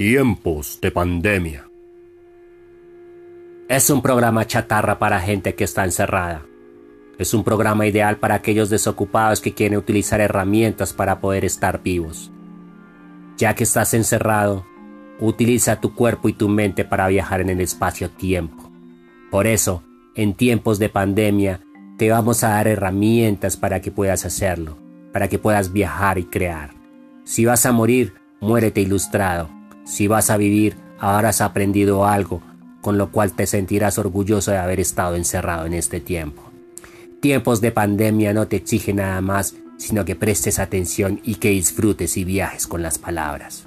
Tiempos de pandemia. Es un programa chatarra para gente que está encerrada. Es un programa ideal para aquellos desocupados que quieren utilizar herramientas para poder estar vivos. Ya que estás encerrado, utiliza tu cuerpo y tu mente para viajar en el espacio-tiempo. Por eso, en tiempos de pandemia, te vamos a dar herramientas para que puedas hacerlo, para que puedas viajar y crear. Si vas a morir, muérete ilustrado. Si vas a vivir, habrás aprendido algo, con lo cual te sentirás orgulloso de haber estado encerrado en este tiempo. Tiempos de pandemia no te exigen nada más, sino que prestes atención y que disfrutes y viajes con las palabras.